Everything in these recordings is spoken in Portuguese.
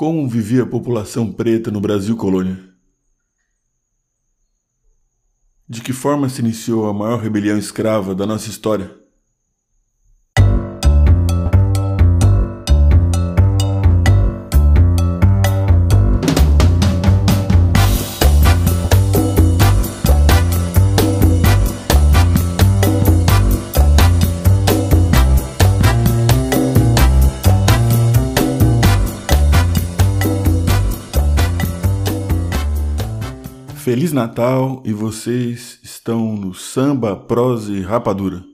Como vivia a população preta no Brasil colônia? De que forma se iniciou a maior rebelião escrava da nossa história? Feliz Natal e vocês estão no Samba, Prosa e Rapadura,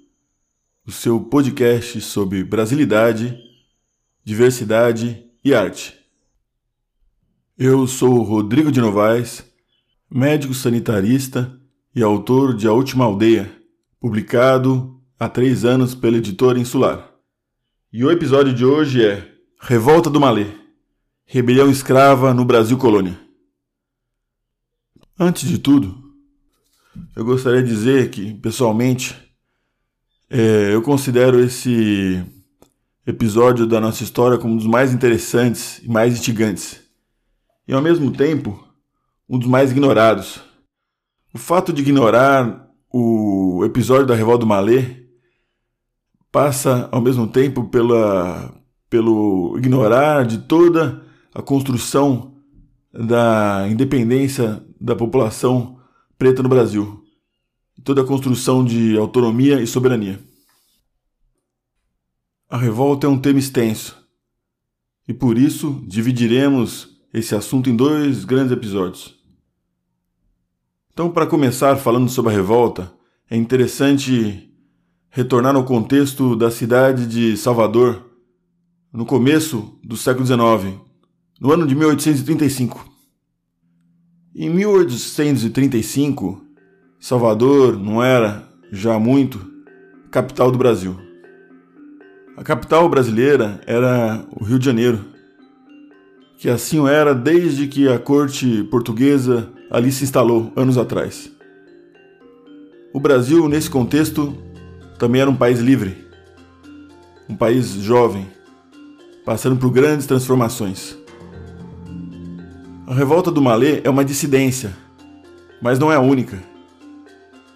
o seu podcast sobre brasilidade, diversidade e arte. Eu sou Rodrigo de Novaes, médico sanitarista e autor de A Última Aldeia, publicado há três anos pela editora Insular. E o episódio de hoje é Revolta do Malê Rebelião Escrava no Brasil Colônia. Antes de tudo, eu gostaria de dizer que, pessoalmente, é, eu considero esse episódio da nossa história como um dos mais interessantes e mais instigantes, e ao mesmo tempo, um dos mais ignorados. O fato de ignorar o episódio da Revolta do Malê passa ao mesmo tempo pela, pelo ignorar de toda a construção da independência da população preta no Brasil, toda a construção de autonomia e soberania. A revolta é um tema extenso e por isso dividiremos esse assunto em dois grandes episódios. Então, para começar falando sobre a revolta, é interessante retornar ao contexto da cidade de Salvador no começo do século XIX, no ano de 1835. Em 1835, Salvador não era, já muito, capital do Brasil. A capital brasileira era o Rio de Janeiro, que assim era desde que a corte portuguesa ali se instalou anos atrás. O Brasil, nesse contexto, também era um país livre, um país jovem, passando por grandes transformações. A revolta do Malê é uma dissidência, mas não é a única.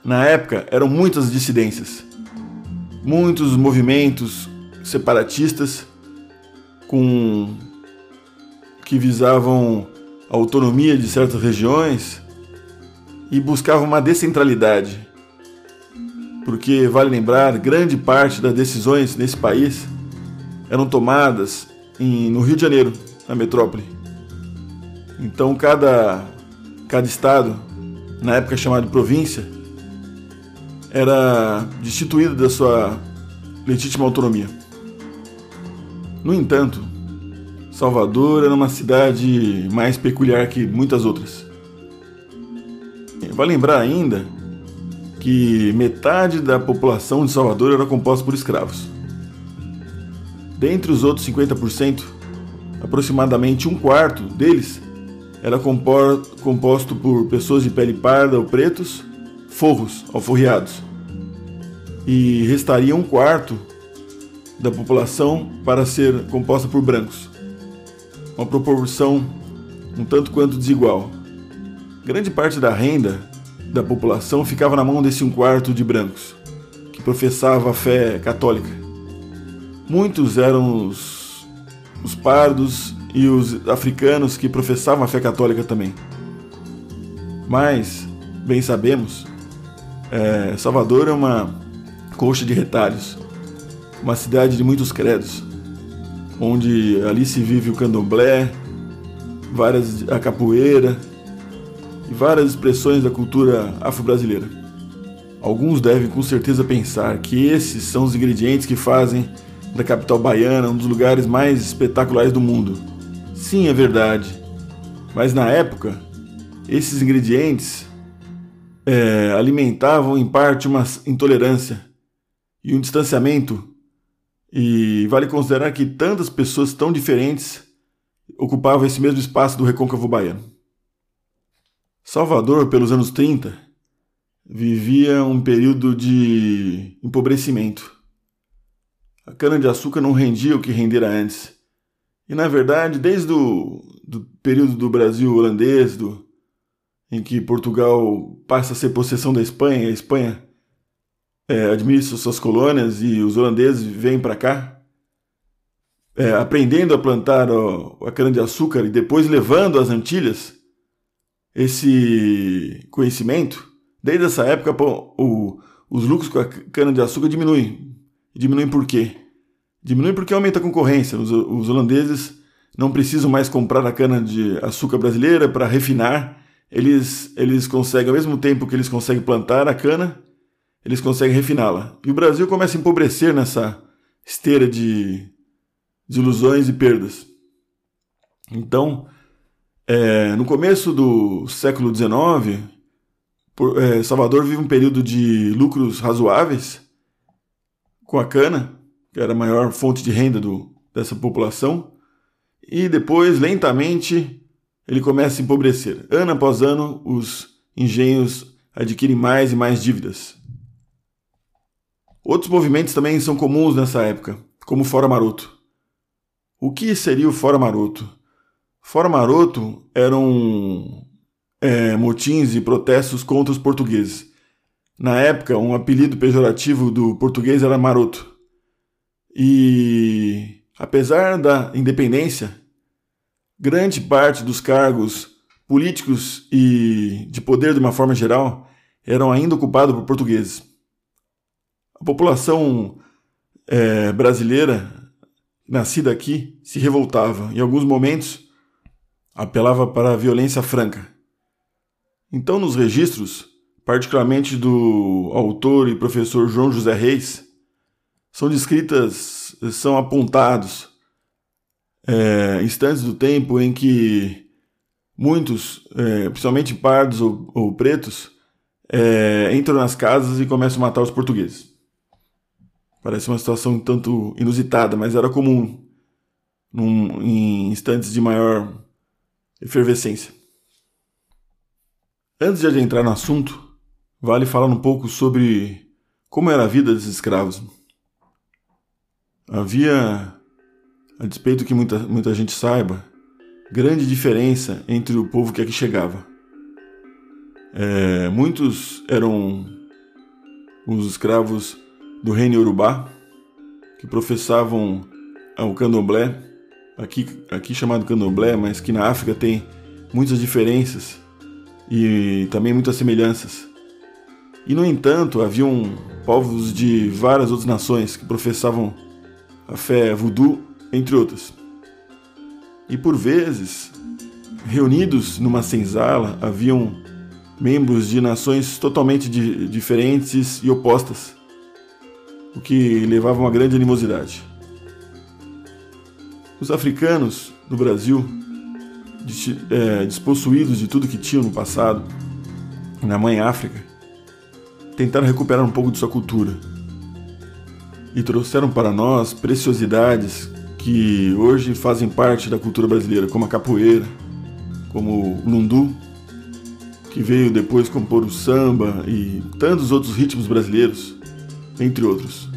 Na época eram muitas dissidências, muitos movimentos separatistas com que visavam a autonomia de certas regiões e buscavam uma descentralidade. Porque vale lembrar, grande parte das decisões nesse país eram tomadas em, no Rio de Janeiro, na metrópole. Então cada, cada estado, na época chamado província, era destituído da sua legítima autonomia. No entanto, Salvador era uma cidade mais peculiar que muitas outras. Vale lembrar ainda que metade da população de Salvador era composta por escravos. Dentre os outros 50%, aproximadamente um quarto deles era composto por pessoas de pele parda ou pretos, forros, alforriados. E restaria um quarto da população para ser composta por brancos. Uma proporção um tanto quanto desigual. Grande parte da renda da população ficava na mão desse um quarto de brancos, que professava a fé católica. Muitos eram os, os pardos e os africanos que professavam a fé católica também. Mas, bem sabemos, é, Salvador é uma coxa de retalhos, uma cidade de muitos credos, onde ali se vive o candomblé, várias a capoeira e várias expressões da cultura afro-brasileira. Alguns devem com certeza pensar que esses são os ingredientes que fazem da capital baiana um dos lugares mais espetaculares do mundo Sim, é verdade. Mas na época, esses ingredientes é, alimentavam em parte uma intolerância e um distanciamento. E vale considerar que tantas pessoas tão diferentes ocupavam esse mesmo espaço do recôncavo baiano. Salvador, pelos anos 30, vivia um período de empobrecimento. A cana-de-açúcar não rendia o que rendera antes E na verdade, desde o do período do Brasil holandês, do, em que Portugal passa a ser possessão da Espanha, a Espanha é, administra suas colônias e os holandeses vêm para cá, é, aprendendo a plantar ó, a cana-de-açúcar e depois levando às Antilhas esse conhecimento, desde essa época pô, o, os lucros com a cana-de-açúcar diminuem. Diminuem por quê? Diminuem porque aumenta a concorrência. Os, os holandeses não precisam mais comprar a cana-de-açúcar brasileira para refinar. Eles, eles conseguem, ao mesmo tempo que eles conseguem plantar a cana, eles conseguem refiná-la. E o Brasil começa a empobrecer nessa esteira de, de ilusões e perdas. Então, é, no começo do século XIX, por, é, Salvador vive um período de lucros razoáveis com a cana, que era a maior fonte de renda do, dessa população, e depois, lentamente, ele começa a empobrecer. Ano após ano, os engenhos adquirem mais e mais dívidas. Outros movimentos também são comuns nessa época, como o Fora Maroto. O que seria o Fora Maroto? Fora Maroto eram é, motins e protestos contra os portugueses. Na época, um apelido pejorativo do português era maroto. E, apesar da independência, grande parte dos cargos políticos e de poder de uma forma geral eram ainda ocupados por portugueses. A população é, brasileira nascida aqui se revoltava. Em alguns momentos, apelava para a violência franca. Então, nos registros, particularmente do autor e professor João José Reis, são descritas, são apontados é, instantes do tempo em que muitos, é, principalmente pardos ou, ou pretos, é, entram nas casas e começam a matar os portugueses. Parece uma situação um tanto inusitada, mas era comum num, em instantes de maior efervescência. Antes de adentrar no assunto, vale falar um pouco sobre como era a vida desses escravos. Havia, a despeito que muita, muita gente saiba, grande diferença entre o povo que aqui chegava. É, muitos eram os escravos do reino Yorubá, que professavam o candomblé, aqui, aqui chamado candomblé, mas que na África tem muitas diferenças e também muitas semelhanças. E no entanto, haviam povos de várias outras nações que professavam a fé voodoo, entre outras. E por vezes, reunidos numa senzala, haviam membros de nações totalmente di diferentes e opostas o que levava a uma grande animosidade. Os africanos no Brasil, é, despossuídos de tudo que tinham no passado, na mãe África, tentaram recuperar um pouco de sua cultura e trouxeram para nós preciosidades que hoje fazem parte da cultura brasileira, como a capoeira, como o lundu, que veio depois compor o samba e tantos outros ritmos brasileiros entre outros.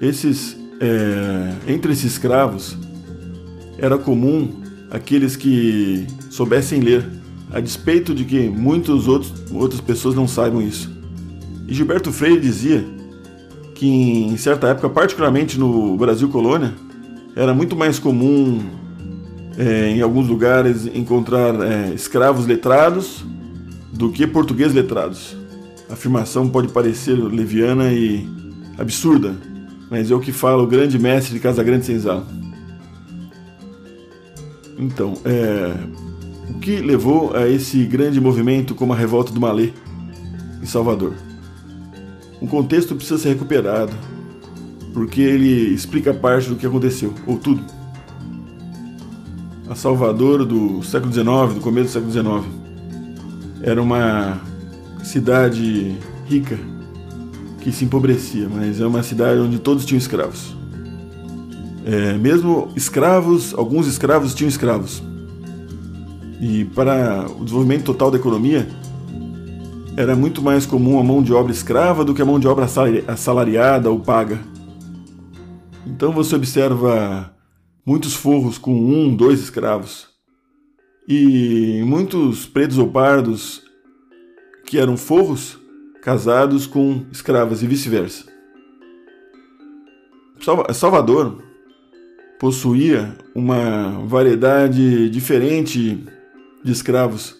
Esses, é, entre esses escravos, era comum aqueles que soubessem ler, a despeito de que muitas outras pessoas não saibam isso. E Gilberto Freire dizia que em certa época, particularmente no Brasil colônia, era muito mais comum é, em alguns lugares encontrar é, escravos letrados do que portugueses letrados. A afirmação pode parecer leviana e absurda, mas é o que fala o grande mestre de Casagrande Senzala. Então, é, o que levou a esse grande movimento como a revolta do Malê em Salvador? Um contexto precisa ser recuperado, porque ele explica parte do que aconteceu, ou tudo. A Salvador do século XIX, do começo do século XIX, era uma cidade rica que se empobrecia, mas é uma cidade onde todos tinham escravos. É, mesmo escravos, alguns escravos tinham escravos. E para o desenvolvimento total da economia, era muito mais comum a mão de obra escrava do que a mão de obra assalariada ou paga. Então você observa muitos forros com um, dois escravos, e muitos pretos ou pardos que eram forros casados com escravas e vice-versa. Salvador possuía uma variedade diferente de escravos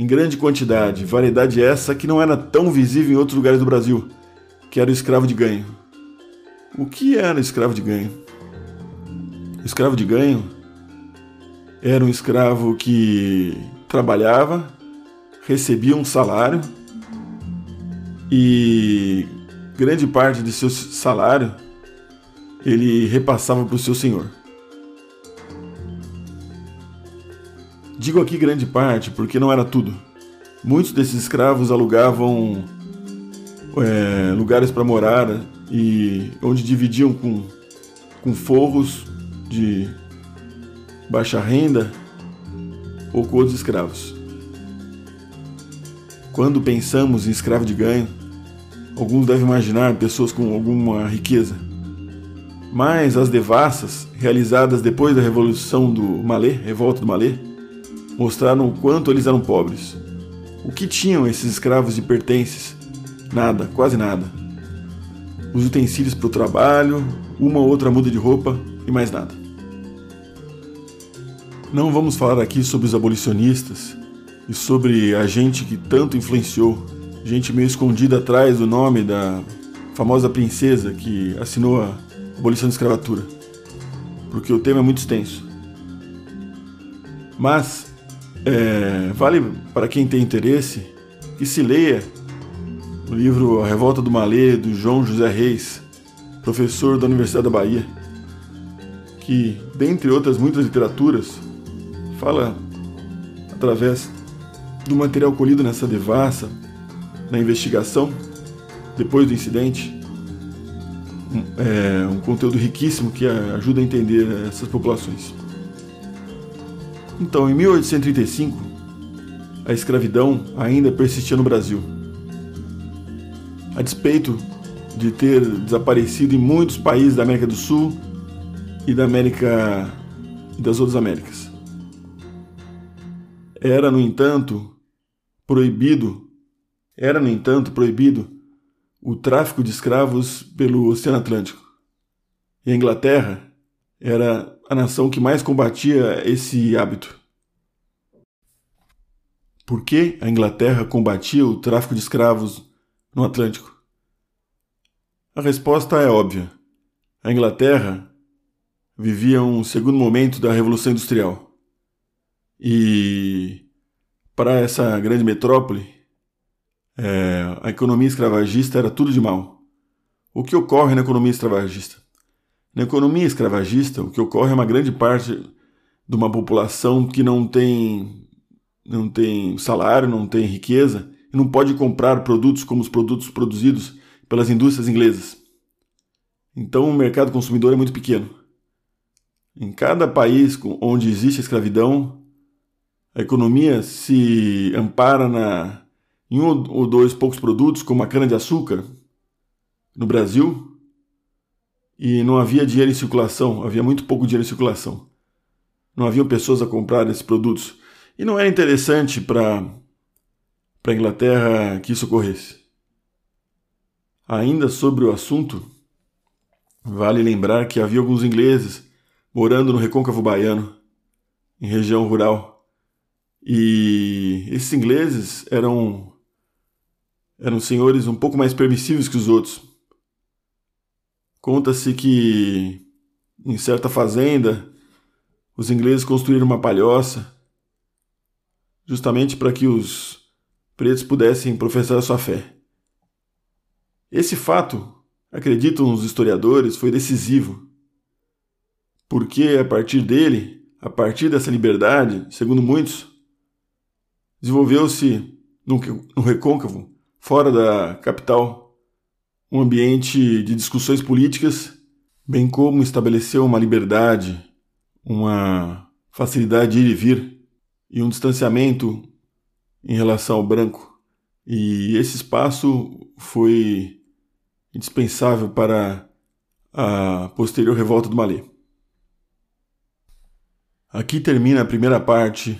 em grande quantidade, variedade essa que não era tão visível em outros lugares do Brasil, que era o escravo de ganho. O que era escravo de ganho? O escravo de ganho era um escravo que trabalhava, recebia um salário e grande parte de seu salário ele repassava para o seu senhor. Digo aqui grande parte porque não era tudo. Muitos desses escravos alugavam é, lugares para morar e onde dividiam com, com forros de baixa renda ou com outros escravos. Quando pensamos em escravo de ganho, alguns devem imaginar pessoas com alguma riqueza. Mas as devassas, realizadas depois da Revolução do Malê, Revolta do Malê, mostraram o quanto eles eram pobres. O que tinham esses escravos de pertences? Nada, quase nada. Os utensílios para o trabalho, uma ou outra muda de roupa e mais nada. Não vamos falar aqui sobre os abolicionistas e sobre a gente que tanto influenciou, gente meio escondida atrás do nome da famosa princesa que assinou a abolição da escravatura, porque o tema é muito extenso. Mas é, vale para quem tem interesse que se leia o livro A Revolta do Malê, do João José Reis, professor da Universidade da Bahia, que, dentre outras muitas literaturas, fala através do material colhido nessa devassa, na investigação, depois do incidente, um, é, um conteúdo riquíssimo que ajuda a entender essas populações. Então, em 1835, a escravidão ainda persistia no Brasil. A despeito de ter desaparecido em muitos países da América do Sul e da América e das outras Américas. Era, no entanto, proibido, era, no entanto, proibido o tráfico de escravos pelo Oceano Atlântico. E a Inglaterra era a nação que mais combatia esse hábito. Por que a Inglaterra combatia o tráfico de escravos no Atlântico? A resposta é óbvia. A Inglaterra vivia um segundo momento da Revolução Industrial. E para essa grande metrópole, é, a economia escravagista era tudo de mal. O que ocorre na economia escravagista? Na economia escravagista, o que ocorre é uma grande parte de uma população que não tem, não tem salário, não tem riqueza e não pode comprar produtos como os produtos produzidos pelas indústrias inglesas. Então o mercado consumidor é muito pequeno. Em cada país onde existe escravidão, a economia se ampara na, em um ou dois poucos produtos, como a cana-de-açúcar, no Brasil, e não havia dinheiro em circulação, havia muito pouco dinheiro em circulação. Não haviam pessoas a comprar esses produtos. E não era interessante para a Inglaterra que isso ocorresse. Ainda sobre o assunto, vale lembrar que havia alguns ingleses morando no recôncavo baiano, em região rural e esses ingleses eram eram senhores um pouco mais permissivos que os outros. Conta-se que em certa fazenda os ingleses construíram uma palhoça justamente para que os pretos pudessem professar sua fé. Esse fato, acreditam os historiadores, foi decisivo, porque a partir dele, a partir dessa liberdade, segundo muitos, Desenvolveu-se no recôncavo, fora da capital, um ambiente de discussões políticas, bem como estabeleceu uma liberdade, uma facilidade de ir e vir e um distanciamento em relação ao branco. E esse espaço foi indispensável para a posterior revolta do Malê. Aqui termina a primeira parte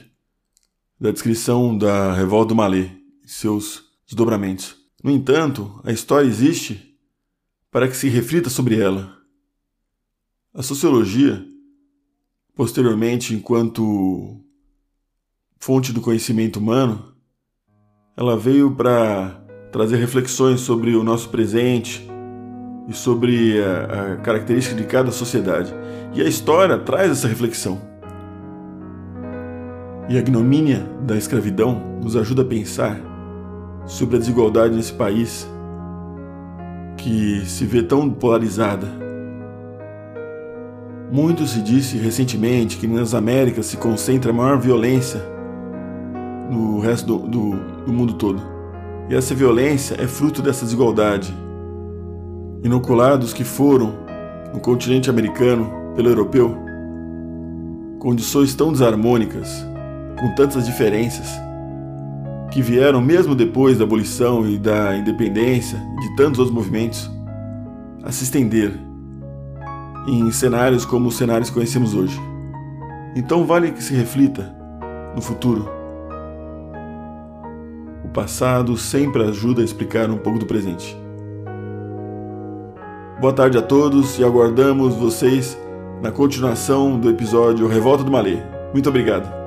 da descrição da Revolta do Malê e seus desdobramentos. No entanto, a história existe para que se reflita sobre ela. A sociologia, posteriormente, enquanto fonte do conhecimento humano, ela veio para trazer reflexões sobre o nosso presente e sobre a, a característica de cada sociedade. E a história traz essa reflexão. E a ignomínia da escravidão nos ajuda a pensar sobre a desigualdade nesse país que se vê tão polarizada. Muito se disse recentemente que nas Américas se concentra a maior violência no resto do, do, do mundo todo. E essa violência é fruto dessa desigualdade. Inoculados que foram no continente americano pelo europeu, condições tão desarmônicas com tantas diferenças, que vieram mesmo depois da abolição e da independência de tantos outros movimentos, a se estender em cenários como os cenários que conhecemos hoje. Então vale que se reflita no futuro. O passado sempre ajuda a explicar um pouco do presente. Boa tarde a todos e aguardamos vocês na continuação do episódio Revolta do Malê. Muito obrigado.